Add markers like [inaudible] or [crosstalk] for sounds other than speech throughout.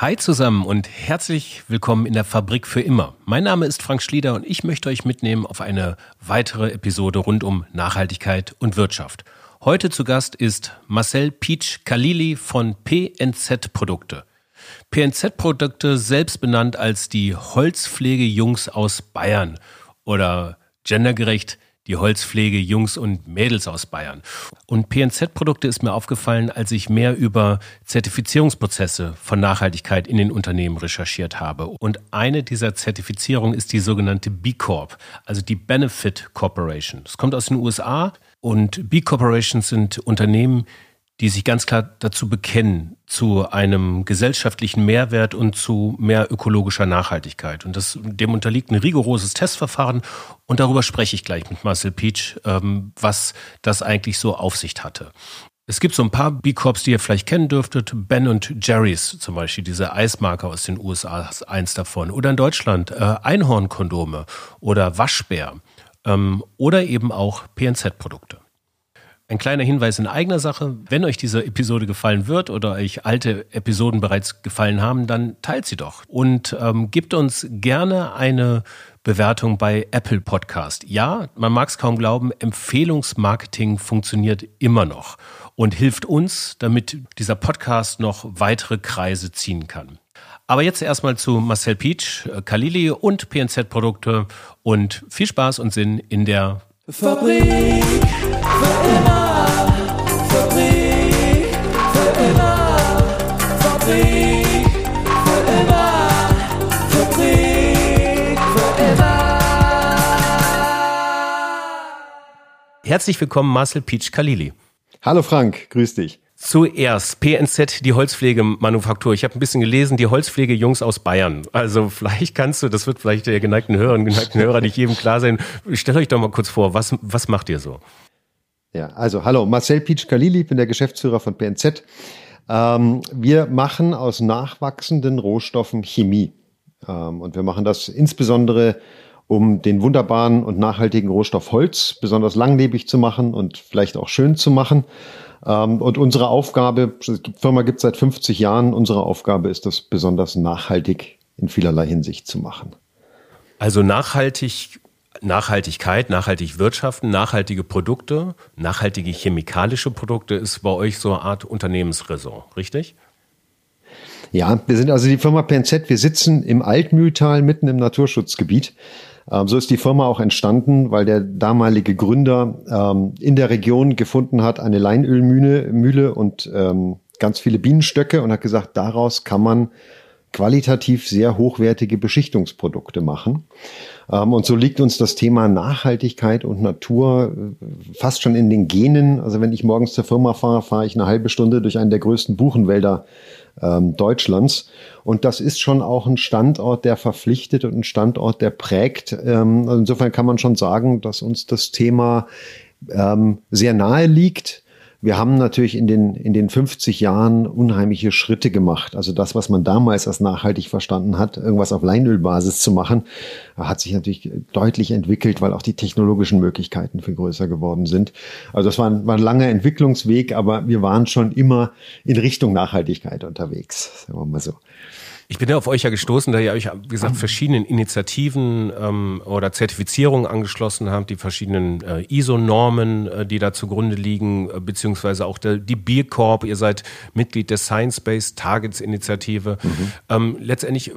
Hi zusammen und herzlich willkommen in der Fabrik für immer. Mein Name ist Frank Schlieder und ich möchte euch mitnehmen auf eine weitere Episode rund um Nachhaltigkeit und Wirtschaft. Heute zu Gast ist Marcel Peach Kalili von PNZ Produkte. PNZ Produkte selbst benannt als die Holzpflege-Jungs aus Bayern oder gendergerecht die Holzpflege Jungs und Mädels aus Bayern. Und PNZ-Produkte ist mir aufgefallen, als ich mehr über Zertifizierungsprozesse von Nachhaltigkeit in den Unternehmen recherchiert habe. Und eine dieser Zertifizierungen ist die sogenannte B Corp, also die Benefit Corporation. Das kommt aus den USA und B Corporations sind Unternehmen, die sich ganz klar dazu bekennen, zu einem gesellschaftlichen Mehrwert und zu mehr ökologischer Nachhaltigkeit. Und das, dem unterliegt ein rigoroses Testverfahren. Und darüber spreche ich gleich mit Marcel Peach, ähm, was das eigentlich so auf sich hatte. Es gibt so ein paar B-Corps, die ihr vielleicht kennen dürftet. Ben und Jerry's zum Beispiel, diese Eismarke aus den USA, ist eins davon. Oder in Deutschland äh, Einhornkondome oder Waschbär ähm, oder eben auch PNZ-Produkte. Ein kleiner Hinweis in eigener Sache. Wenn euch diese Episode gefallen wird oder euch alte Episoden bereits gefallen haben, dann teilt sie doch und ähm, gebt uns gerne eine Bewertung bei Apple Podcast. Ja, man mag es kaum glauben, Empfehlungsmarketing funktioniert immer noch und hilft uns, damit dieser Podcast noch weitere Kreise ziehen kann. Aber jetzt erstmal zu Marcel Peach, Kalili und PNZ Produkte und viel Spaß und Sinn in der Fabrik Herzlich willkommen, Marcel Peach Kalili. Hallo Frank, grüß dich. Zuerst PNZ, die Holzpflegemanufaktur. Ich habe ein bisschen gelesen, die Holzpflegejungs aus Bayern. Also vielleicht kannst du, das wird vielleicht der geneigten Hörerinnen und geneigten Hörer nicht jedem klar sein. Stellt euch doch mal kurz vor, was, was macht ihr so? Ja, also hallo, Marcel Pietsch Kalili, bin der Geschäftsführer von PNZ. Ähm, wir machen aus nachwachsenden Rohstoffen Chemie. Ähm, und wir machen das insbesondere um den wunderbaren und nachhaltigen Rohstoff Holz besonders langlebig zu machen und vielleicht auch schön zu machen. Ähm, und unsere Aufgabe, die Firma gibt es seit 50 Jahren, unsere Aufgabe ist das besonders nachhaltig in vielerlei Hinsicht zu machen. Also nachhaltig, Nachhaltigkeit, nachhaltig wirtschaften, nachhaltige Produkte, nachhaltige chemikalische Produkte ist bei euch so eine Art Unternehmensräson, richtig? Ja, wir sind also die Firma PNZ, wir sitzen im Altmühltal mitten im Naturschutzgebiet. Ähm, so ist die Firma auch entstanden, weil der damalige Gründer ähm, in der Region gefunden hat eine Leinölmühle Mühle und ähm, ganz viele Bienenstöcke und hat gesagt, daraus kann man qualitativ sehr hochwertige Beschichtungsprodukte machen. Ähm, und so liegt uns das Thema Nachhaltigkeit und Natur äh, fast schon in den Genen. Also wenn ich morgens zur Firma fahre, fahre ich eine halbe Stunde durch einen der größten Buchenwälder ähm, Deutschlands. Und das ist schon auch ein Standort, der verpflichtet und ein Standort, der prägt. Ähm, also insofern kann man schon sagen, dass uns das Thema sehr nahe liegt. Wir haben natürlich in den, in den 50 Jahren unheimliche Schritte gemacht. Also das, was man damals als nachhaltig verstanden hat, irgendwas auf Leinölbasis zu machen, hat sich natürlich deutlich entwickelt, weil auch die technologischen Möglichkeiten viel größer geworden sind. Also das war ein, war ein langer Entwicklungsweg, aber wir waren schon immer in Richtung Nachhaltigkeit unterwegs, sagen wir mal so. Ich bin ja auf euch ja gestoßen, da ihr euch, wie gesagt, verschiedenen Initiativen ähm, oder Zertifizierungen angeschlossen habt, die verschiedenen äh, ISO-Normen, äh, die da zugrunde liegen, äh, beziehungsweise auch der, die Beer Corp. Ihr seid Mitglied der Science-Based Targets Initiative. Mhm. Ähm, letztendlich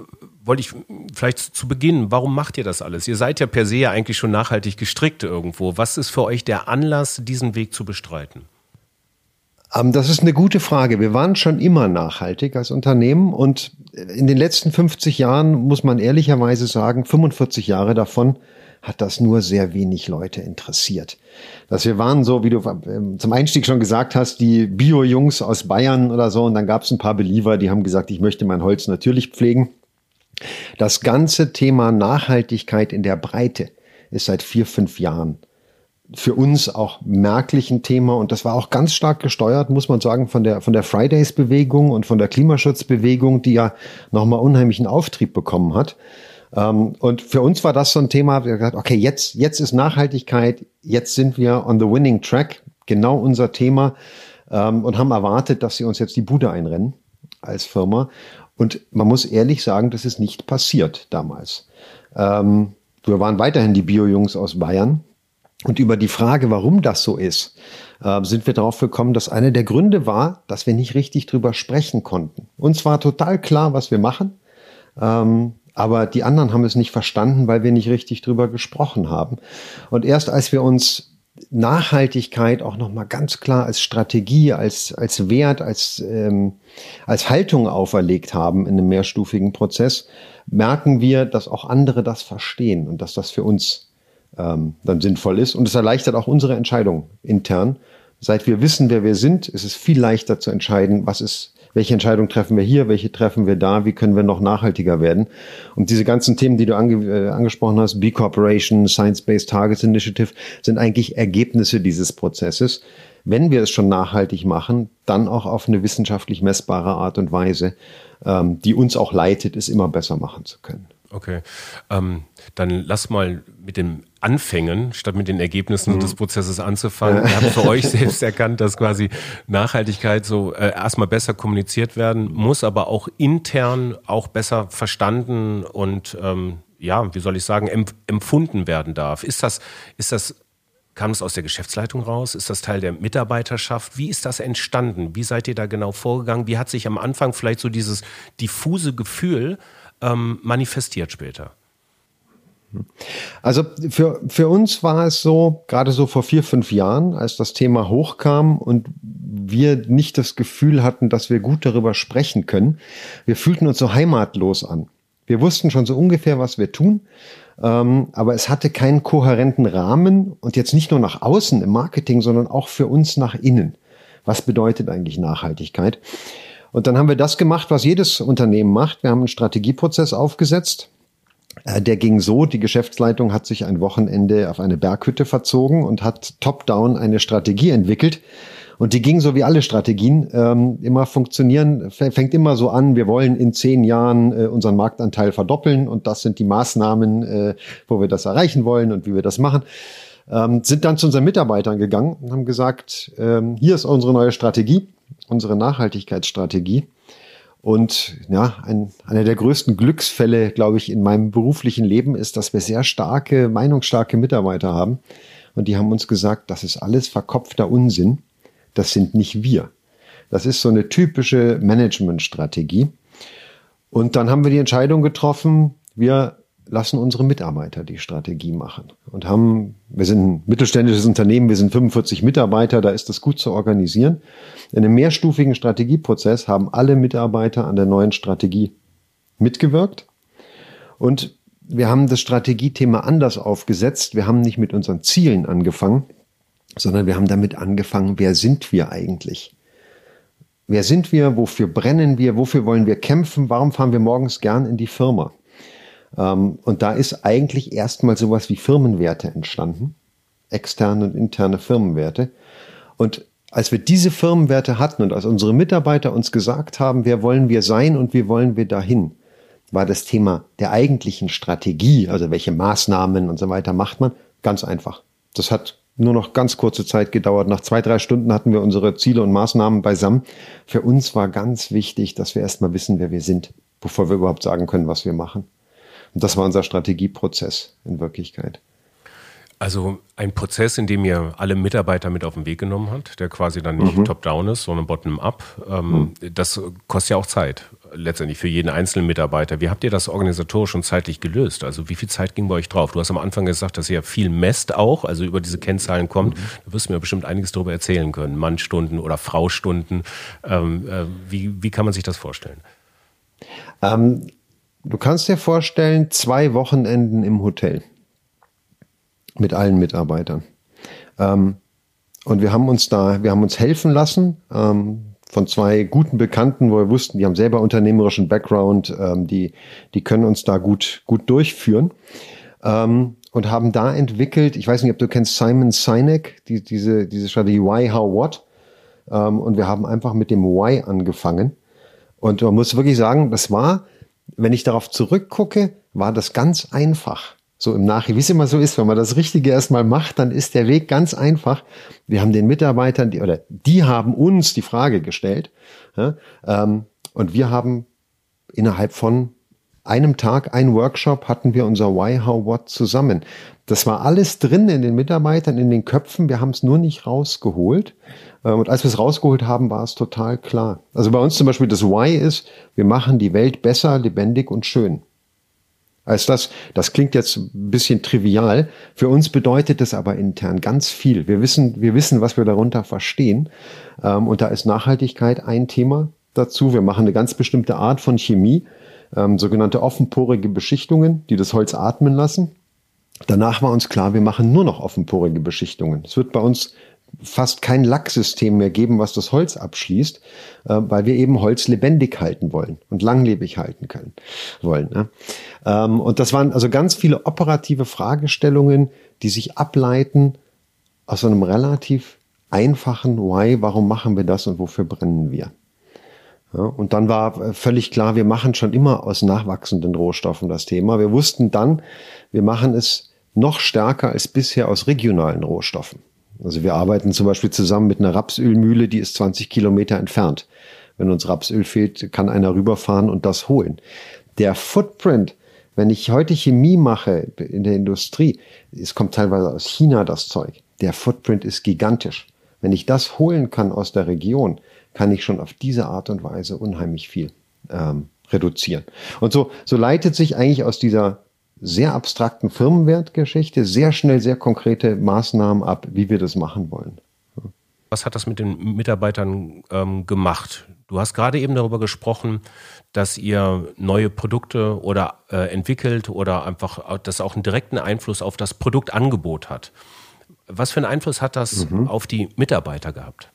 wollte ich vielleicht zu Beginn, warum macht ihr das alles? Ihr seid ja per se ja eigentlich schon nachhaltig gestrickt irgendwo. Was ist für euch der Anlass, diesen Weg zu bestreiten? Ähm, das ist eine gute Frage. Wir waren schon immer nachhaltig als Unternehmen und in den letzten 50 Jahren muss man ehrlicherweise sagen, 45 Jahre davon hat das nur sehr wenig Leute interessiert. Dass wir waren so, wie du ähm, zum Einstieg schon gesagt hast, die Bio-Jungs aus Bayern oder so und dann gab es ein paar Believer, die haben gesagt, ich möchte mein Holz natürlich pflegen. Das ganze Thema Nachhaltigkeit in der Breite ist seit vier, fünf Jahren für uns auch merklich ein Thema und das war auch ganz stark gesteuert, muss man sagen, von der, von der Fridays-Bewegung und von der Klimaschutzbewegung, die ja nochmal unheimlichen Auftrieb bekommen hat. Ähm, und für uns war das so ein Thema, wir gesagt, okay, jetzt, jetzt ist Nachhaltigkeit, jetzt sind wir on the winning track, genau unser Thema ähm, und haben erwartet, dass sie uns jetzt die Bude einrennen. als Firma. Und man muss ehrlich sagen, das ist nicht passiert damals. Ähm, wir waren weiterhin die Bio-Jungs aus Bayern. Und über die Frage, warum das so ist, äh, sind wir darauf gekommen, dass einer der Gründe war, dass wir nicht richtig drüber sprechen konnten. Uns war total klar, was wir machen. Ähm, aber die anderen haben es nicht verstanden, weil wir nicht richtig drüber gesprochen haben. Und erst als wir uns Nachhaltigkeit auch nochmal ganz klar als Strategie, als, als Wert, als, ähm, als Haltung auferlegt haben in einem mehrstufigen Prozess, merken wir, dass auch andere das verstehen und dass das für uns ähm, dann sinnvoll ist. Und es erleichtert auch unsere Entscheidung intern. Seit wir wissen, wer wir sind, ist es viel leichter zu entscheiden, was ist welche Entscheidung treffen wir hier, welche treffen wir da, wie können wir noch nachhaltiger werden. Und diese ganzen Themen, die du ange äh, angesprochen hast, B Corporation, Science-Based Targets Initiative, sind eigentlich Ergebnisse dieses Prozesses. Wenn wir es schon nachhaltig machen, dann auch auf eine wissenschaftlich messbare Art und Weise, ähm, die uns auch leitet, es immer besser machen zu können. Okay, ähm, dann lass mal mit den Anfängen statt mit den Ergebnissen mhm. des Prozesses anzufangen. Ihr habt für euch [laughs] selbst erkannt, dass quasi Nachhaltigkeit so äh, erstmal besser kommuniziert werden muss, aber auch intern auch besser verstanden und ähm, ja, wie soll ich sagen, empf empfunden werden darf. Ist das, ist das Kam es aus der Geschäftsleitung raus? Ist das Teil der Mitarbeiterschaft? Wie ist das entstanden? Wie seid ihr da genau vorgegangen? Wie hat sich am Anfang vielleicht so dieses diffuse Gefühl ähm, manifestiert später? Also für, für uns war es so, gerade so vor vier, fünf Jahren, als das Thema hochkam und wir nicht das Gefühl hatten, dass wir gut darüber sprechen können. Wir fühlten uns so heimatlos an. Wir wussten schon so ungefähr, was wir tun, ähm, aber es hatte keinen kohärenten Rahmen und jetzt nicht nur nach außen im Marketing, sondern auch für uns nach innen. Was bedeutet eigentlich Nachhaltigkeit? Und dann haben wir das gemacht, was jedes Unternehmen macht. Wir haben einen Strategieprozess aufgesetzt. Äh, der ging so, die Geschäftsleitung hat sich ein Wochenende auf eine Berghütte verzogen und hat top-down eine Strategie entwickelt. Und die ging so wie alle Strategien ähm, immer funktionieren, fängt immer so an, wir wollen in zehn Jahren äh, unseren Marktanteil verdoppeln und das sind die Maßnahmen, äh, wo wir das erreichen wollen und wie wir das machen. Ähm, sind dann zu unseren Mitarbeitern gegangen und haben gesagt, ähm, hier ist unsere neue Strategie unsere Nachhaltigkeitsstrategie. Und ja, ein, einer der größten Glücksfälle, glaube ich, in meinem beruflichen Leben ist, dass wir sehr starke, meinungsstarke Mitarbeiter haben. Und die haben uns gesagt, das ist alles verkopfter Unsinn. Das sind nicht wir. Das ist so eine typische Managementstrategie. Und dann haben wir die Entscheidung getroffen, wir lassen unsere Mitarbeiter die Strategie machen und haben, wir sind ein mittelständisches Unternehmen, wir sind 45 Mitarbeiter, da ist das gut zu organisieren. In einem mehrstufigen Strategieprozess haben alle Mitarbeiter an der neuen Strategie mitgewirkt und wir haben das Strategiethema anders aufgesetzt. Wir haben nicht mit unseren Zielen angefangen, sondern wir haben damit angefangen, wer sind wir eigentlich? Wer sind wir? Wofür brennen wir? Wofür wollen wir kämpfen? Warum fahren wir morgens gern in die Firma? Ähm, und da ist eigentlich erstmal sowas wie Firmenwerte entstanden, externe und interne Firmenwerte. Und als wir diese Firmenwerte hatten und als unsere Mitarbeiter uns gesagt haben, wer wollen wir sein und wie wollen wir dahin, war das Thema der eigentlichen Strategie, also welche Maßnahmen und so weiter macht man, ganz einfach. Das hat nur noch ganz kurze Zeit gedauert. Nach zwei, drei Stunden hatten wir unsere Ziele und Maßnahmen beisammen. Für uns war ganz wichtig, dass wir erstmal wissen, wer wir sind, bevor wir überhaupt sagen können, was wir machen. Und das war unser Strategieprozess in Wirklichkeit. Also ein Prozess, in dem ihr alle Mitarbeiter mit auf den Weg genommen habt, der quasi dann nicht mhm. top-down ist, sondern bottom-up. Ähm, mhm. Das kostet ja auch Zeit, letztendlich für jeden einzelnen Mitarbeiter. Wie habt ihr das organisatorisch und zeitlich gelöst? Also wie viel Zeit ging bei euch drauf? Du hast am Anfang gesagt, dass ihr viel messt auch, also über diese Kennzahlen kommt. Mhm. Da wirst du mir bestimmt einiges darüber erzählen können. Mannstunden oder Fraustunden. Ähm, äh, wie, wie kann man sich das vorstellen? Ähm, Du kannst dir vorstellen, zwei Wochenenden im Hotel mit allen Mitarbeitern. Ähm, und wir haben uns da, wir haben uns helfen lassen ähm, von zwei guten Bekannten, wo wir wussten, die haben selber unternehmerischen Background, ähm, die, die können uns da gut, gut durchführen. Ähm, und haben da entwickelt, ich weiß nicht, ob du kennst Simon Sinek, die, diese, diese Strategie Why, How, What. Ähm, und wir haben einfach mit dem Why angefangen. Und man muss wirklich sagen, das war wenn ich darauf zurückgucke, war das ganz einfach. So im Nachhinein, wie es immer so ist, wenn man das Richtige erstmal macht, dann ist der Weg ganz einfach. Wir haben den Mitarbeitern, die, oder die haben uns die Frage gestellt, ja, ähm, und wir haben innerhalb von einem Tag, ein Workshop, hatten wir unser Why, How, What zusammen. Das war alles drin in den Mitarbeitern, in den Köpfen. Wir haben es nur nicht rausgeholt. Ähm, und als wir es rausgeholt haben, war es total klar. Also bei uns zum Beispiel das Why ist, wir machen die Welt besser, lebendig und schön. Als das, das klingt jetzt ein bisschen trivial. Für uns bedeutet das aber intern ganz viel. Wir wissen, wir wissen, was wir darunter verstehen. Ähm, und da ist Nachhaltigkeit ein Thema dazu. Wir machen eine ganz bestimmte Art von Chemie, ähm, sogenannte offenporige Beschichtungen, die das Holz atmen lassen. Danach war uns klar, wir machen nur noch offenporige Beschichtungen. Es wird bei uns fast kein Lacksystem mehr geben, was das Holz abschließt, äh, weil wir eben Holz lebendig halten wollen und langlebig halten können wollen. Ne? Ähm, und das waren also ganz viele operative Fragestellungen, die sich ableiten aus einem relativ einfachen Why, warum machen wir das und wofür brennen wir. Ja, und dann war völlig klar, wir machen schon immer aus nachwachsenden Rohstoffen das Thema. Wir wussten dann, wir machen es noch stärker als bisher aus regionalen Rohstoffen. Also wir arbeiten zum Beispiel zusammen mit einer Rapsölmühle, die ist 20 Kilometer entfernt. Wenn uns Rapsöl fehlt, kann einer rüberfahren und das holen. Der Footprint, wenn ich heute Chemie mache in der Industrie, es kommt teilweise aus China das Zeug. Der Footprint ist gigantisch. Wenn ich das holen kann aus der Region, kann ich schon auf diese Art und Weise unheimlich viel ähm, reduzieren. Und so, so leitet sich eigentlich aus dieser sehr abstrakten Firmenwertgeschichte sehr schnell sehr konkrete Maßnahmen ab, wie wir das machen wollen. Was hat das mit den Mitarbeitern ähm, gemacht? Du hast gerade eben darüber gesprochen, dass ihr neue Produkte oder äh, entwickelt oder einfach das auch einen direkten Einfluss auf das Produktangebot hat. Was für einen Einfluss hat das mhm. auf die Mitarbeiter gehabt?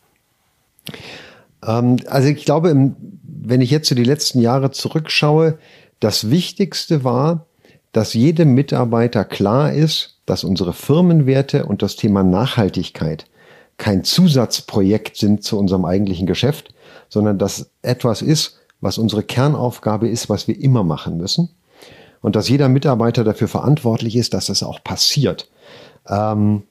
Ähm, also ich glaube, wenn ich jetzt so die letzten Jahre zurückschaue, das Wichtigste war, dass jedem Mitarbeiter klar ist, dass unsere Firmenwerte und das Thema Nachhaltigkeit kein Zusatzprojekt sind zu unserem eigentlichen Geschäft, sondern dass etwas ist, was unsere Kernaufgabe ist, was wir immer machen müssen. Und dass jeder Mitarbeiter dafür verantwortlich ist, dass das auch passiert. Ähm,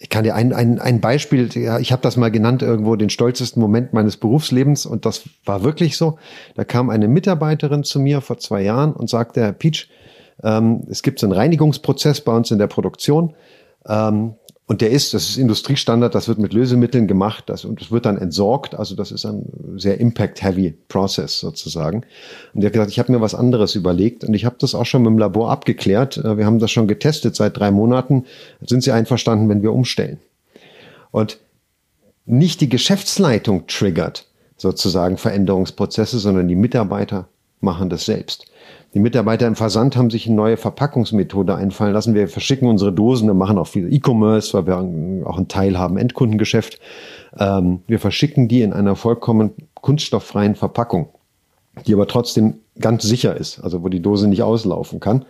ich kann dir ein, ein, ein Beispiel, ich habe das mal genannt irgendwo, den stolzesten Moment meines Berufslebens und das war wirklich so. Da kam eine Mitarbeiterin zu mir vor zwei Jahren und sagte, Herr Peach, ähm, es gibt so einen Reinigungsprozess bei uns in der Produktion. Ähm, und der ist, das ist Industriestandard, das wird mit Lösemitteln gemacht das, und es wird dann entsorgt. Also das ist ein sehr impact-heavy Process sozusagen. Und er hat gesagt, ich habe mir was anderes überlegt und ich habe das auch schon mit dem Labor abgeklärt. Äh, wir haben das schon getestet seit drei Monaten. Sind Sie einverstanden, wenn wir umstellen? Und nicht die Geschäftsleitung triggert sozusagen Veränderungsprozesse, sondern die Mitarbeiter machen das selbst. Die Mitarbeiter im Versand haben sich eine neue Verpackungsmethode einfallen lassen. Wir verschicken unsere Dosen, wir machen auch viel E-Commerce, weil wir auch einen Teil haben Endkundengeschäft. Ähm, wir verschicken die in einer vollkommen kunststofffreien Verpackung, die aber trotzdem ganz sicher ist, also wo die Dose nicht auslaufen kann.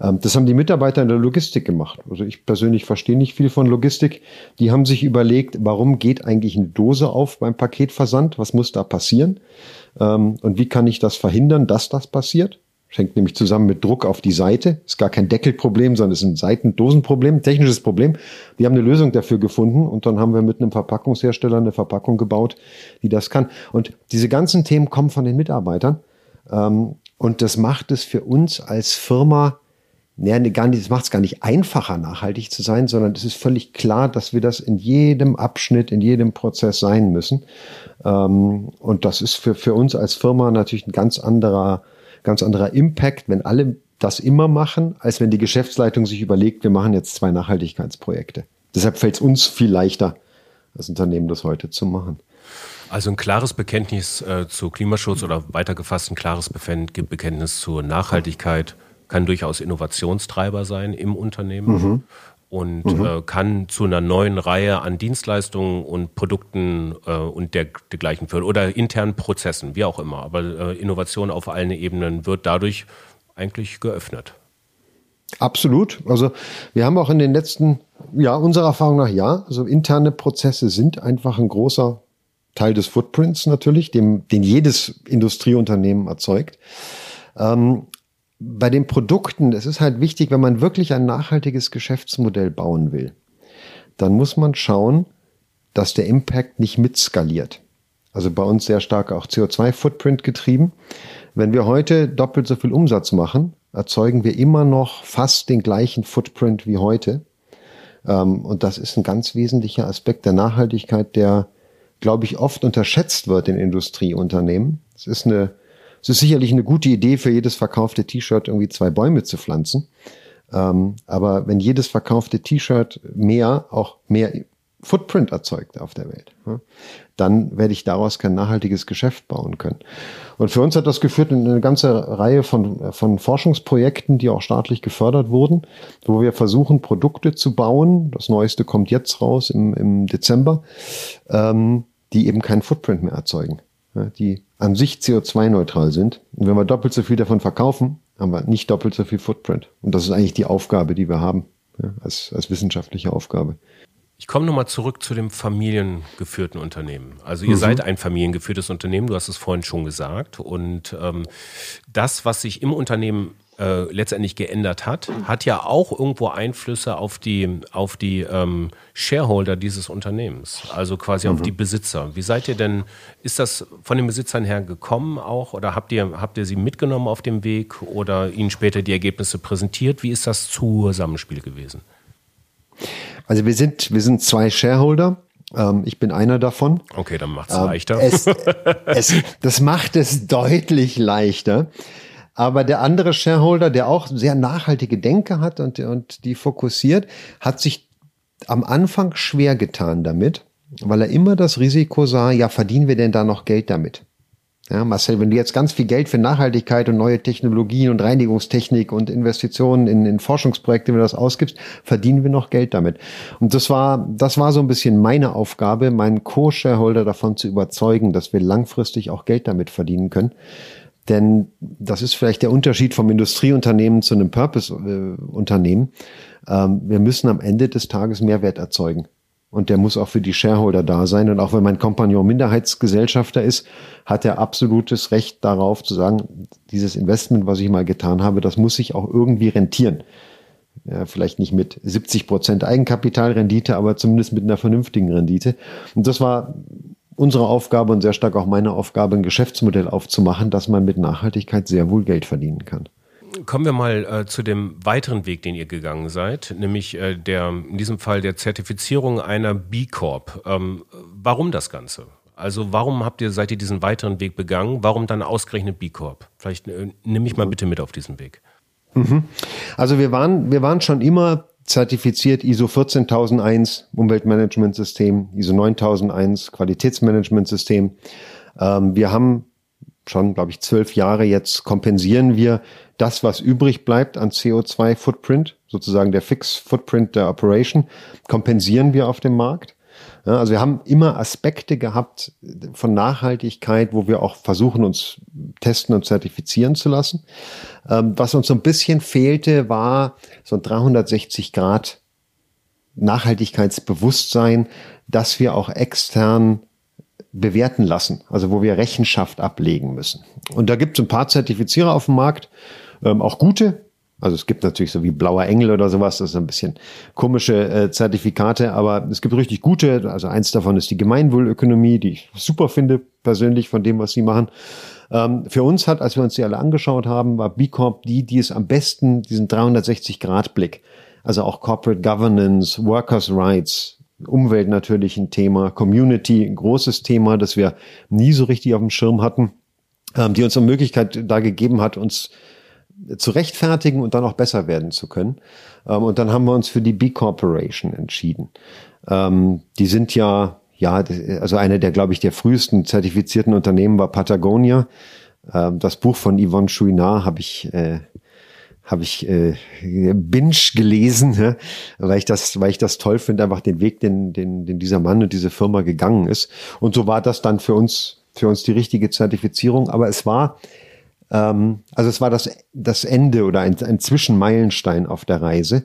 Ähm, das haben die Mitarbeiter in der Logistik gemacht. Also ich persönlich verstehe nicht viel von Logistik. Die haben sich überlegt, warum geht eigentlich eine Dose auf beim Paketversand? Was muss da passieren? Ähm, und wie kann ich das verhindern, dass das passiert? Schenkt nämlich zusammen mit Druck auf die Seite. Ist gar kein Deckelproblem, sondern ist ein Seitendosenproblem, technisches Problem. Die haben eine Lösung dafür gefunden und dann haben wir mit einem Verpackungshersteller eine Verpackung gebaut, die das kann. Und diese ganzen Themen kommen von den Mitarbeitern. Ähm, und das macht es für uns als Firma, ja, gar nicht, das macht es gar nicht einfacher, nachhaltig zu sein, sondern es ist völlig klar, dass wir das in jedem Abschnitt, in jedem Prozess sein müssen. Ähm, und das ist für, für uns als Firma natürlich ein ganz anderer ganz anderer Impact, wenn alle das immer machen, als wenn die Geschäftsleitung sich überlegt, wir machen jetzt zwei Nachhaltigkeitsprojekte. Deshalb fällt es uns viel leichter, als Unternehmen das heute zu machen. Also ein klares Bekenntnis äh, zu Klimaschutz oder weitergefasst ein klares Bekenntnis zur Nachhaltigkeit kann durchaus Innovationstreiber sein im Unternehmen. Mhm und mhm. äh, kann zu einer neuen Reihe an Dienstleistungen und Produkten äh, und der, dergleichen führen oder internen Prozessen, wie auch immer. Aber äh, Innovation auf allen Ebenen wird dadurch eigentlich geöffnet. Absolut. Also wir haben auch in den letzten, ja, unserer Erfahrung nach ja, also interne Prozesse sind einfach ein großer Teil des Footprints natürlich, dem, den jedes Industrieunternehmen erzeugt. Ähm, bei den Produkten, es ist halt wichtig, wenn man wirklich ein nachhaltiges Geschäftsmodell bauen will, dann muss man schauen, dass der Impact nicht mitskaliert. Also bei uns sehr stark auch CO2-Footprint getrieben. Wenn wir heute doppelt so viel Umsatz machen, erzeugen wir immer noch fast den gleichen Footprint wie heute. Ähm, und das ist ein ganz wesentlicher Aspekt der Nachhaltigkeit, der, glaube ich, oft unterschätzt wird in Industrieunternehmen. Es ist eine, es ist sicherlich eine gute Idee, für jedes verkaufte T-Shirt irgendwie zwei Bäume zu pflanzen. Ähm, aber wenn jedes verkaufte T-Shirt mehr, auch mehr Footprint erzeugt auf der Welt, dann werde ich daraus kein nachhaltiges Geschäft bauen können. Und für uns hat das geführt in eine ganze Reihe von, von Forschungsprojekten, die auch staatlich gefördert wurden, wo wir versuchen, Produkte zu bauen. Das Neueste kommt jetzt raus im, im Dezember, ähm, die eben keinen Footprint mehr erzeugen, die an sich CO2-neutral sind. Und wenn wir doppelt so viel davon verkaufen, haben wir nicht doppelt so viel Footprint. Und das ist eigentlich die Aufgabe, die wir haben, ja, als, als wissenschaftliche Aufgabe. Ich komme nochmal zurück zu dem familiengeführten Unternehmen. Also ihr mhm. seid ein familiengeführtes Unternehmen, du hast es vorhin schon gesagt. Und ähm, das, was sich im Unternehmen äh, letztendlich geändert hat, hat ja auch irgendwo Einflüsse auf die, auf die ähm, Shareholder dieses Unternehmens, also quasi mhm. auf die Besitzer. Wie seid ihr denn, ist das von den Besitzern her gekommen auch oder habt ihr, habt ihr sie mitgenommen auf dem Weg oder ihnen später die Ergebnisse präsentiert? Wie ist das Zusammenspiel gewesen? Also wir sind, wir sind zwei Shareholder. Ähm, ich bin einer davon. Okay, dann macht es ähm, leichter. Es, [laughs] es, das macht es deutlich leichter. Aber der andere Shareholder, der auch sehr nachhaltige Denke hat und, und die fokussiert, hat sich am Anfang schwer getan damit, weil er immer das Risiko sah, ja, verdienen wir denn da noch Geld damit? Ja, Marcel, wenn du jetzt ganz viel Geld für Nachhaltigkeit und neue Technologien und Reinigungstechnik und Investitionen in, in Forschungsprojekte, wenn du das ausgibst, verdienen wir noch Geld damit. Und das war, das war so ein bisschen meine Aufgabe, meinen Co-Shareholder davon zu überzeugen, dass wir langfristig auch Geld damit verdienen können. Denn das ist vielleicht der Unterschied vom Industrieunternehmen zu einem Purpose-Unternehmen. Ähm, wir müssen am Ende des Tages Mehrwert erzeugen. Und der muss auch für die Shareholder da sein. Und auch wenn mein Kompagnon Minderheitsgesellschafter ist, hat er absolutes Recht darauf zu sagen, dieses Investment, was ich mal getan habe, das muss sich auch irgendwie rentieren. Ja, vielleicht nicht mit 70 Prozent Eigenkapitalrendite, aber zumindest mit einer vernünftigen Rendite. Und das war unsere Aufgabe und sehr stark auch meine Aufgabe, ein Geschäftsmodell aufzumachen, dass man mit Nachhaltigkeit sehr wohl Geld verdienen kann. Kommen wir mal äh, zu dem weiteren Weg, den ihr gegangen seid, nämlich äh, der, in diesem Fall der Zertifizierung einer B Corp. Ähm, warum das Ganze? Also warum habt ihr, seid ihr diesen weiteren Weg begangen? Warum dann ausgerechnet B Corp? Vielleicht äh, nimm mich mal bitte mit auf diesen Weg. Mhm. Also wir waren, wir waren schon immer zertifiziert ISO 14001 Umweltmanagementsystem, ISO 9001 Qualitätsmanagementsystem. Ähm, wir haben schon, glaube ich, zwölf Jahre jetzt kompensieren wir das, was übrig bleibt an CO2-Footprint, sozusagen der Fix-Footprint der Operation, kompensieren wir auf dem Markt. Ja, also wir haben immer Aspekte gehabt von Nachhaltigkeit, wo wir auch versuchen, uns testen und zertifizieren zu lassen. Ähm, was uns so ein bisschen fehlte, war so ein 360 Grad Nachhaltigkeitsbewusstsein, dass wir auch extern bewerten lassen, also wo wir Rechenschaft ablegen müssen. Und da gibt es ein paar Zertifizierer auf dem Markt, ähm, auch gute. Also es gibt natürlich so wie Blauer Engel oder sowas, das ist ein bisschen komische äh, Zertifikate, aber es gibt richtig gute. Also eins davon ist die Gemeinwohlökonomie, die ich super finde persönlich von dem, was sie machen. Ähm, für uns hat, als wir uns die alle angeschaut haben, war B Corp die, die es am besten diesen 360-Grad-Blick, also auch Corporate Governance, Workers' Rights, Umwelt natürlich ein Thema, Community ein großes Thema, das wir nie so richtig auf dem Schirm hatten, ähm, die uns eine Möglichkeit da gegeben hat, uns zu rechtfertigen und dann auch besser werden zu können. Ähm, und dann haben wir uns für die B Corporation entschieden. Ähm, die sind ja, ja, also eine der, glaube ich, der frühesten zertifizierten Unternehmen war Patagonia. Ähm, das Buch von Yvonne Chouinard habe ich, äh, habe ich äh, binge gelesen, ja, weil ich das, weil ich das toll finde, einfach den Weg, den, den, den dieser Mann und diese Firma gegangen ist. Und so war das dann für uns, für uns die richtige Zertifizierung. Aber es war ähm, also es war das, das Ende oder ein, ein Zwischenmeilenstein auf der Reise.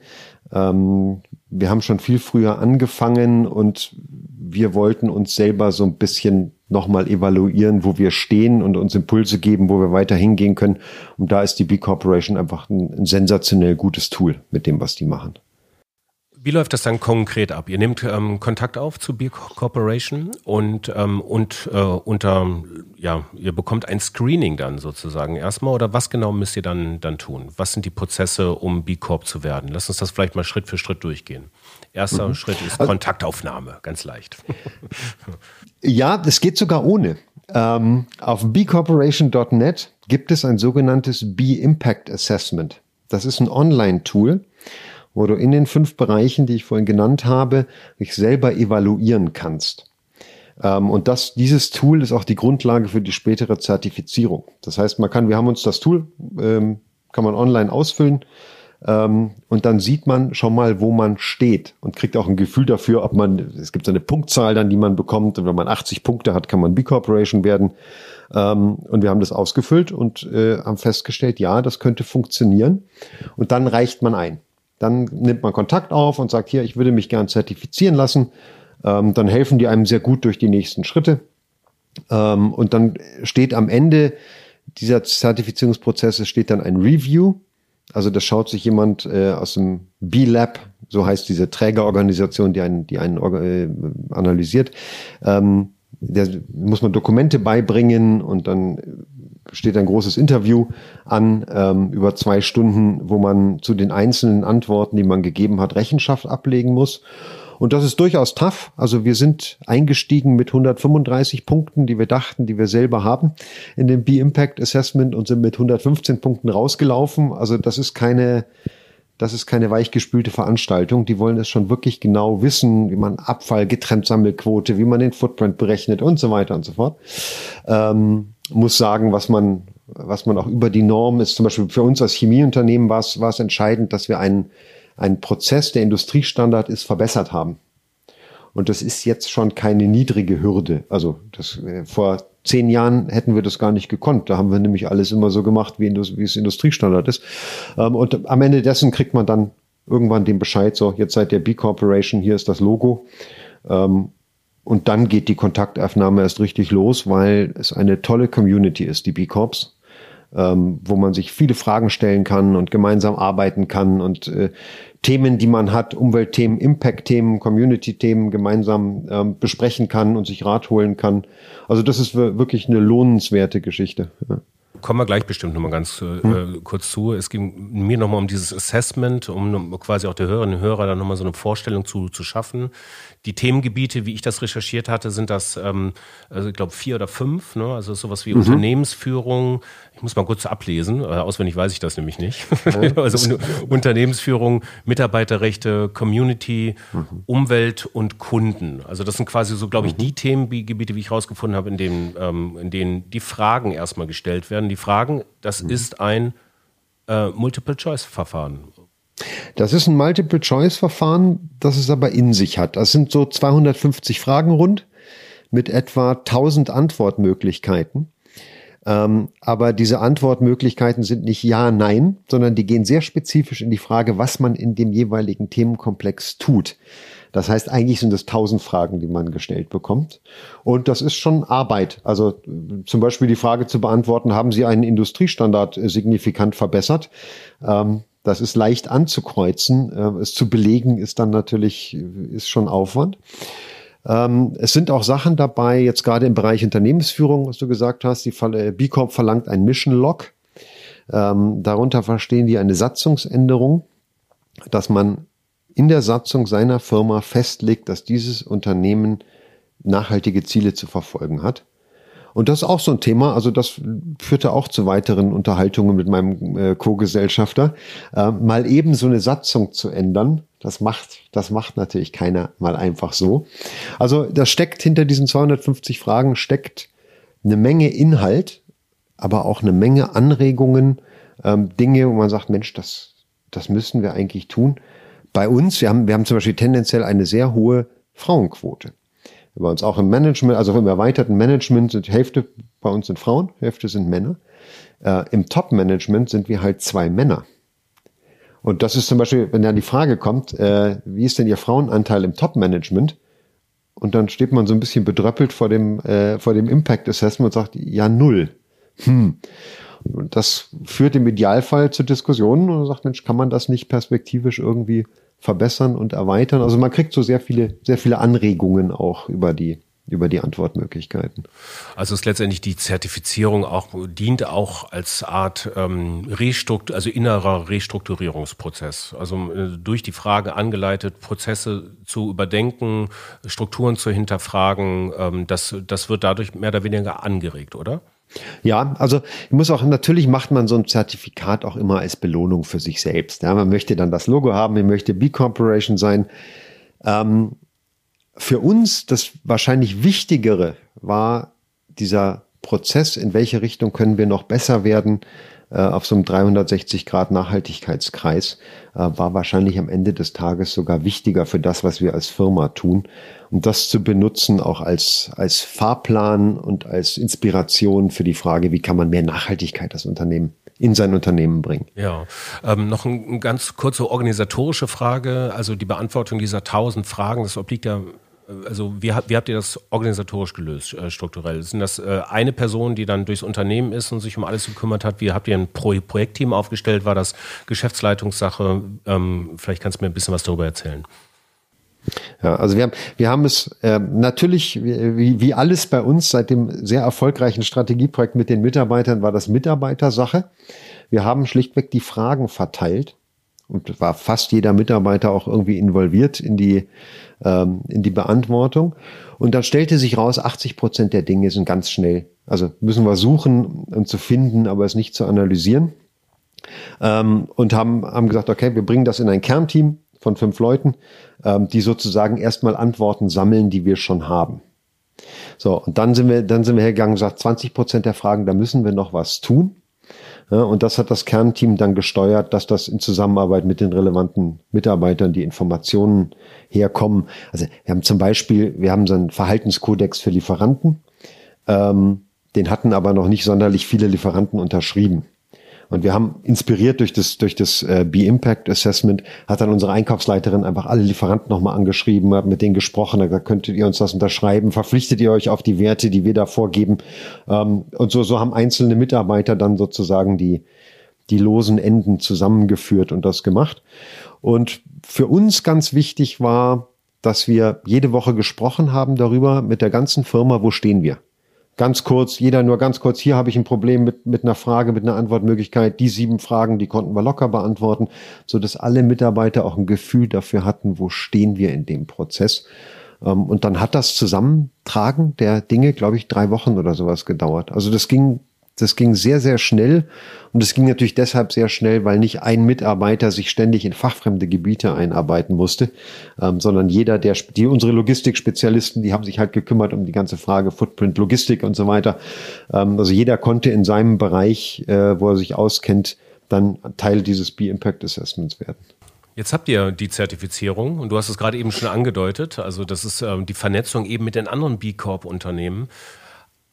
Ähm, wir haben schon viel früher angefangen und wir wollten uns selber so ein bisschen nochmal evaluieren, wo wir stehen und uns Impulse geben, wo wir weiter hingehen können. Und da ist die B Corporation einfach ein, ein sensationell gutes Tool mit dem, was die machen. Wie läuft das dann konkret ab? Ihr nehmt ähm, Kontakt auf zu B Corporation und, ähm, und äh, unter, ja, ihr bekommt ein Screening dann sozusagen erstmal oder was genau müsst ihr dann, dann tun? Was sind die Prozesse, um B Corp zu werden? Lass uns das vielleicht mal Schritt für Schritt durchgehen. Erster mhm. Schritt ist also, Kontaktaufnahme, ganz leicht. [laughs] ja, es geht sogar ohne. Ähm, auf bcorporation.net gibt es ein sogenanntes B-Impact Assessment. Das ist ein Online-Tool wo du in den fünf Bereichen, die ich vorhin genannt habe, dich selber evaluieren kannst. Ähm, und das, dieses Tool ist auch die Grundlage für die spätere Zertifizierung. Das heißt, man kann, wir haben uns das Tool, ähm, kann man online ausfüllen, ähm, und dann sieht man schon mal, wo man steht und kriegt auch ein Gefühl dafür, ob man, es gibt so eine Punktzahl dann, die man bekommt. Und wenn man 80 Punkte hat, kann man B-Corporation werden. und wir haben das ausgefüllt und äh, haben festgestellt, ja, das könnte funktionieren. Und dann reicht man ein. Dann nimmt man Kontakt auf und sagt, hier, ich würde mich gern zertifizieren lassen. Ähm, dann helfen die einem sehr gut durch die nächsten Schritte. Ähm, und dann steht am Ende dieser Zertifizierungsprozesse steht dann ein Review. Also das schaut sich jemand äh, aus dem B-Lab, so heißt diese Trägerorganisation, die einen, die einen äh, analysiert. Ähm, der muss man Dokumente beibringen und dann steht ein großes Interview an ähm, über zwei Stunden, wo man zu den einzelnen Antworten, die man gegeben hat, Rechenschaft ablegen muss. Und das ist durchaus tough. Also wir sind eingestiegen mit 135 Punkten, die wir dachten, die wir selber haben in dem B-Impact Assessment und sind mit 115 Punkten rausgelaufen. Also das ist keine, das ist keine weichgespülte Veranstaltung. Die wollen es schon wirklich genau wissen, wie man Abfall, Getrenntsammelquote, wie man den Footprint berechnet und so weiter und so fort. Ähm, muss sagen, was man, was man auch über die Norm ist. Zum Beispiel für uns als Chemieunternehmen war es, war es entscheidend, dass wir einen, einen Prozess, der Industriestandard ist, verbessert haben. Und das ist jetzt schon keine niedrige Hürde. Also das, äh, vor zehn Jahren hätten wir das gar nicht gekonnt. Da haben wir nämlich alles immer so gemacht, wie, wie es Industriestandard ist. Ähm, und am Ende dessen kriegt man dann irgendwann den Bescheid, so jetzt seid ihr B Corporation, hier ist das Logo. Ähm, und dann geht die Kontaktaufnahme erst richtig los, weil es eine tolle Community ist, die B-Corps, ähm, wo man sich viele Fragen stellen kann und gemeinsam arbeiten kann und äh, Themen, die man hat, Umweltthemen, Impact-Themen, Community-Themen gemeinsam ähm, besprechen kann und sich Rat holen kann. Also das ist wirklich eine lohnenswerte Geschichte. Ja kommen wir gleich bestimmt nochmal ganz äh, hm. kurz zu. Es ging mir nochmal um dieses Assessment, um quasi auch der Hörerinnen und Hörer dann nochmal so eine Vorstellung zu, zu schaffen. Die Themengebiete, wie ich das recherchiert hatte, sind das, ähm, also ich glaube, vier oder fünf. Ne? Also sowas wie mhm. Unternehmensführung. Ich muss mal kurz ablesen. Äh, auswendig weiß ich das nämlich nicht. [laughs] Also Unternehmensführung, Mitarbeiterrechte, Community, mhm. Umwelt und Kunden. Also das sind quasi so, glaube ich, mhm. die Themengebiete, wie ich rausgefunden habe, in denen, ähm, in denen die Fragen erstmal gestellt werden. Die Fragen, das mhm. ist ein äh, Multiple-Choice-Verfahren. Das ist ein Multiple-Choice-Verfahren, das es aber in sich hat. Das sind so 250 Fragen rund mit etwa 1000 Antwortmöglichkeiten. Ähm, aber diese Antwortmöglichkeiten sind nicht Ja, Nein, sondern die gehen sehr spezifisch in die Frage, was man in dem jeweiligen Themenkomplex tut. Das heißt, eigentlich sind es tausend Fragen, die man gestellt bekommt. Und das ist schon Arbeit. Also zum Beispiel die Frage zu beantworten, haben Sie einen Industriestandard signifikant verbessert? Ähm, das ist leicht anzukreuzen. Äh, es zu belegen ist dann natürlich, ist schon Aufwand. Ähm, es sind auch Sachen dabei, jetzt gerade im Bereich Unternehmensführung, was du gesagt hast, die äh, B Corp verlangt ein Mission Log. Ähm, darunter verstehen die eine Satzungsänderung, dass man in der Satzung seiner Firma festlegt, dass dieses Unternehmen nachhaltige Ziele zu verfolgen hat. Und das ist auch so ein Thema. Also das führte auch zu weiteren Unterhaltungen mit meinem äh, Co-Gesellschafter. Äh, mal eben so eine Satzung zu ändern, das macht, das macht natürlich keiner mal einfach so. Also das steckt hinter diesen 250 Fragen steckt eine Menge Inhalt, aber auch eine Menge Anregungen, ähm, Dinge, wo man sagt, Mensch, das, das müssen wir eigentlich tun. Bei uns, wir haben, wir haben zum Beispiel tendenziell eine sehr hohe Frauenquote bei uns auch im Management, also im erweiterten Management sind Hälfte bei uns sind Frauen, Hälfte sind Männer. Äh, Im Top-Management sind wir halt zwei Männer. Und das ist zum Beispiel, wenn dann die Frage kommt, äh, wie ist denn Ihr Frauenanteil im Top-Management? Und dann steht man so ein bisschen bedröppelt vor dem, äh, vor dem Impact Assessment und sagt, ja, null. Hm. Und das führt im Idealfall zu Diskussionen und sagt, Mensch, kann man das nicht perspektivisch irgendwie verbessern und erweitern. Also man kriegt so sehr viele, sehr viele Anregungen auch über die über die Antwortmöglichkeiten. Also ist letztendlich die Zertifizierung auch dient auch als Art ähm, Restruktur, also innerer Restrukturierungsprozess. Also äh, durch die Frage angeleitet, Prozesse zu überdenken, Strukturen zu hinterfragen. Ähm, das, das wird dadurch mehr oder weniger angeregt, oder? Ja, also ich muss auch, natürlich macht man so ein Zertifikat auch immer als Belohnung für sich selbst. Ja, man möchte dann das Logo haben, man möchte B Corporation sein. Ähm, für uns das wahrscheinlich Wichtigere war dieser Prozess, in welche Richtung können wir noch besser werden äh, auf so einem 360 Grad Nachhaltigkeitskreis, äh, war wahrscheinlich am Ende des Tages sogar wichtiger für das, was wir als Firma tun. Und das zu benutzen auch als, als Fahrplan und als Inspiration für die Frage, wie kann man mehr Nachhaltigkeit als Unternehmen in sein Unternehmen bringen. Ja, ähm, noch eine ganz kurze organisatorische Frage. Also die Beantwortung dieser tausend Fragen, das obliegt ja also wie, wie, habt ihr das organisatorisch gelöst, äh, strukturell? Sind das äh, eine Person, die dann durchs Unternehmen ist und sich um alles gekümmert hat? Wie habt ihr ein Pro Projektteam aufgestellt? War das Geschäftsleitungssache? Ähm, vielleicht kannst du mir ein bisschen was darüber erzählen. Ja, also wir haben, wir haben es äh, natürlich, wie, wie alles bei uns, seit dem sehr erfolgreichen Strategieprojekt mit den Mitarbeitern war das Mitarbeitersache. Wir haben schlichtweg die Fragen verteilt und war fast jeder Mitarbeiter auch irgendwie involviert in die, ähm, in die Beantwortung. Und dann stellte sich raus, 80 Prozent der Dinge sind ganz schnell. Also müssen wir suchen und zu finden, aber es nicht zu analysieren. Ähm, und haben, haben gesagt, okay, wir bringen das in ein Kernteam von fünf Leuten, ähm, die sozusagen erstmal Antworten sammeln, die wir schon haben. So, und dann sind wir, dann sind wir hergegangen und gesagt, 20 Prozent der Fragen, da müssen wir noch was tun. Und das hat das Kernteam dann gesteuert, dass das in Zusammenarbeit mit den relevanten Mitarbeitern die Informationen herkommen. Also wir haben zum Beispiel, wir haben so einen Verhaltenskodex für Lieferanten. Ähm, den hatten aber noch nicht sonderlich viele Lieferanten unterschrieben. Und wir haben inspiriert durch das, durch das äh, B-Impact Assessment, hat dann unsere Einkaufsleiterin einfach alle Lieferanten nochmal angeschrieben, hat mit denen gesprochen, da könntet ihr uns das unterschreiben, verpflichtet ihr euch auf die Werte, die wir da vorgeben. Ähm, und so, so haben einzelne Mitarbeiter dann sozusagen die, die losen Enden zusammengeführt und das gemacht. Und für uns ganz wichtig war, dass wir jede Woche gesprochen haben darüber mit der ganzen Firma, wo stehen wir ganz kurz, jeder nur ganz kurz, hier habe ich ein Problem mit, mit einer Frage, mit einer Antwortmöglichkeit. Die sieben Fragen, die konnten wir locker beantworten, so dass alle Mitarbeiter auch ein Gefühl dafür hatten, wo stehen wir in dem Prozess. Ähm, und dann hat das Zusammentragen der Dinge, glaube ich, drei Wochen oder sowas gedauert. Also das ging das ging sehr, sehr schnell. Und es ging natürlich deshalb sehr schnell, weil nicht ein Mitarbeiter sich ständig in fachfremde Gebiete einarbeiten musste, ähm, sondern jeder, der, die, unsere Logistikspezialisten, die haben sich halt gekümmert um die ganze Frage Footprint, Logistik und so weiter. Ähm, also jeder konnte in seinem Bereich, äh, wo er sich auskennt, dann Teil dieses B-Impact Assessments werden. Jetzt habt ihr die Zertifizierung und du hast es gerade eben schon angedeutet. Also das ist ähm, die Vernetzung eben mit den anderen B Corp-Unternehmen.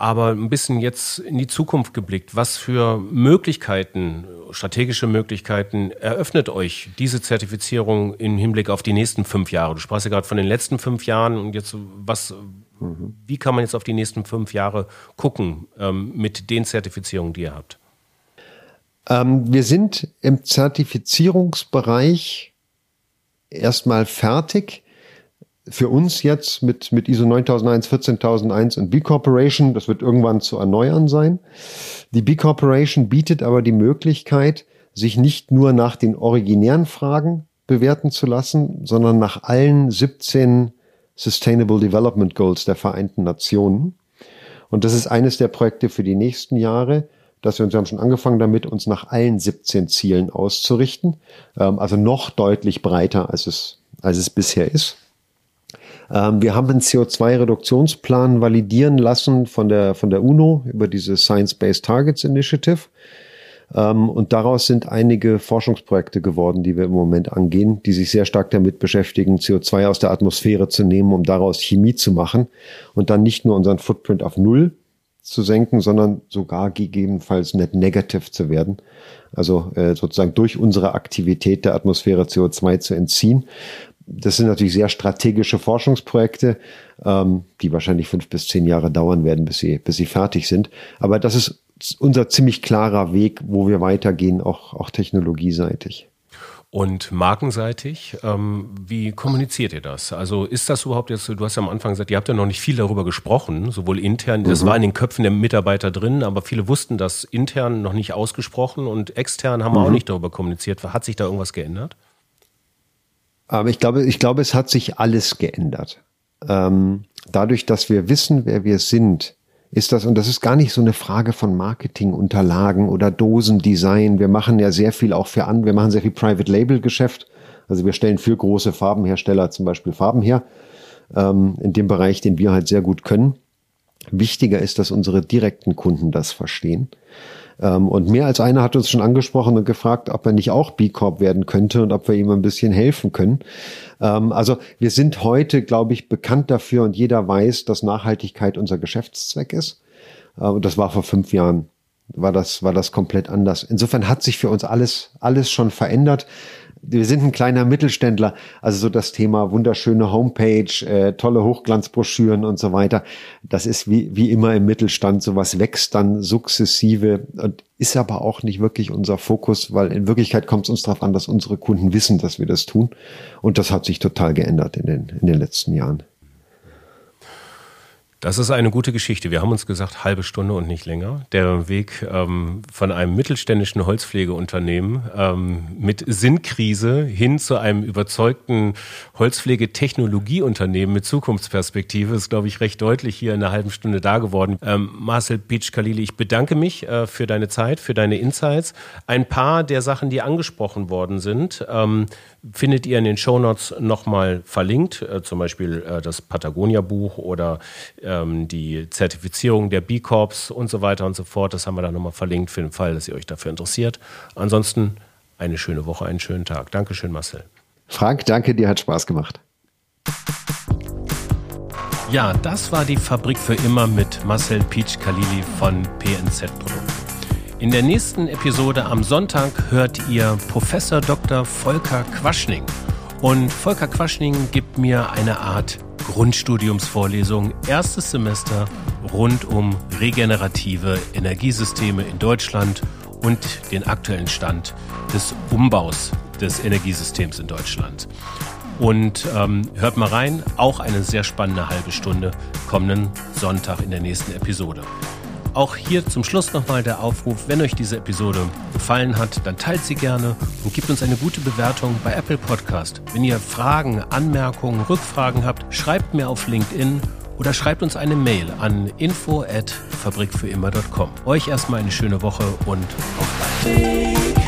Aber ein bisschen jetzt in die Zukunft geblickt, was für Möglichkeiten, strategische Möglichkeiten eröffnet euch diese Zertifizierung im Hinblick auf die nächsten fünf Jahre? Du sprachst ja gerade von den letzten fünf Jahren und jetzt was, mhm. wie kann man jetzt auf die nächsten fünf Jahre gucken ähm, mit den Zertifizierungen, die ihr habt? Ähm, wir sind im Zertifizierungsbereich erstmal fertig für uns jetzt mit, mit ISO 9001, 14001 und B Corporation, das wird irgendwann zu erneuern sein. Die B Corporation bietet aber die Möglichkeit, sich nicht nur nach den originären Fragen bewerten zu lassen, sondern nach allen 17 Sustainable Development Goals der Vereinten Nationen. Und das ist eines der Projekte für die nächsten Jahre, dass wir uns wir haben schon angefangen damit, uns nach allen 17 Zielen auszurichten. Ähm, also noch deutlich breiter, als es, als es bisher ist. Ähm, wir haben einen CO2-Reduktionsplan validieren lassen von der, von der UNO über diese Science-Based Targets Initiative. Ähm, und daraus sind einige Forschungsprojekte geworden, die wir im Moment angehen, die sich sehr stark damit beschäftigen, CO2 aus der Atmosphäre zu nehmen, um daraus Chemie zu machen und dann nicht nur unseren Footprint auf Null zu senken, sondern sogar gegebenenfalls net negative zu werden. Also äh, sozusagen durch unsere Aktivität der Atmosphäre CO2 zu entziehen das sind natürlich sehr strategische Forschungsprojekte, ähm, die wahrscheinlich fünf bis zehn Jahre dauern werden, bis sie, bis sie fertig sind. Aber das ist unser ziemlich klarer Weg, wo wir weitergehen, auch, auch technologieseitig. Und markenseitig, ähm, wie kommuniziert ihr das? Also ist das überhaupt jetzt, du hast ja am Anfang gesagt, ihr habt ja noch nicht viel darüber gesprochen, sowohl intern, das mhm. war in den Köpfen der Mitarbeiter drin, aber viele wussten das intern noch nicht ausgesprochen und extern haben wir mhm. auch nicht darüber kommuniziert. Hat sich da irgendwas geändert? Aber ich glaube, ich glaube, es hat sich alles geändert. Ähm, dadurch, dass wir wissen, wer wir sind, ist das, und das ist gar nicht so eine Frage von Marketingunterlagen oder Dosendesign. Wir machen ja sehr viel auch für an, wir machen sehr viel Private Label Geschäft. Also wir stellen für große Farbenhersteller zum Beispiel Farben her, ähm, in dem Bereich, den wir halt sehr gut können. Wichtiger ist, dass unsere direkten Kunden das verstehen. Ähm, und mehr als einer hat uns schon angesprochen und gefragt, ob er nicht auch B Corp werden könnte und ob wir ihm ein bisschen helfen können. Ähm, also wir sind heute, glaube ich, bekannt dafür und jeder weiß, dass Nachhaltigkeit unser Geschäftszweck ist. Äh, und das war vor fünf Jahren war das, war das komplett anders. Insofern hat sich für uns alles, alles schon verändert wir sind ein kleiner Mittelständler, also so das Thema wunderschöne Homepage, äh, tolle Hochglanzbroschüren und so weiter. Das ist wie, wie immer im Mittelstand, sowas wächst dann sukzessive und ist aber auch nicht wirklich unser Fokus, weil in Wirklichkeit kommt es uns darauf an, dass unsere Kunden wissen, dass wir das tun. Und das hat sich total geändert in den, in den letzten Jahren. Das ist eine gute Geschichte. Wir haben uns gesagt, halbe Stunde und nicht länger. Der Weg ähm, von einem mittelständischen Holzpflegeunternehmen ähm, mit Sinnkrise hin zu einem überzeugten Holzpflegetechnologieunternehmen mit Zukunftsperspektive ist, glaube ich, recht deutlich hier in einer halben Stunde da geworden. Ähm, Marcel Beach Khalili, ich bedanke mich äh, für deine Zeit, für deine Insights. Ein paar der Sachen, die angesprochen worden sind, ähm, findet ihr in den Shownotes nochmal verlinkt, äh, zum Beispiel äh, das Patagonia-Buch oder ähm, die Zertifizierung der B-Corps und so weiter und so fort. Das haben wir da nochmal verlinkt für den Fall, dass ihr euch dafür interessiert. Ansonsten eine schöne Woche, einen schönen Tag. Dankeschön, Marcel. Frank, danke, dir hat Spaß gemacht. Ja, das war die Fabrik für immer mit Marcel Peach Khalili von PNZ Produkten. In der nächsten Episode am Sonntag hört ihr Professor Dr. Volker Quaschning. Und Volker Quaschning gibt mir eine Art Grundstudiumsvorlesung, erstes Semester rund um regenerative Energiesysteme in Deutschland und den aktuellen Stand des Umbaus des Energiesystems in Deutschland. Und ähm, hört mal rein, auch eine sehr spannende halbe Stunde kommenden Sonntag in der nächsten Episode. Auch hier zum Schluss nochmal der Aufruf, wenn euch diese Episode gefallen hat, dann teilt sie gerne und gebt uns eine gute Bewertung bei Apple Podcast. Wenn ihr Fragen, Anmerkungen, Rückfragen habt, schreibt mir auf LinkedIn oder schreibt uns eine Mail an info at fabrikfürimmer.com. Euch erstmal eine schöne Woche und auf bald.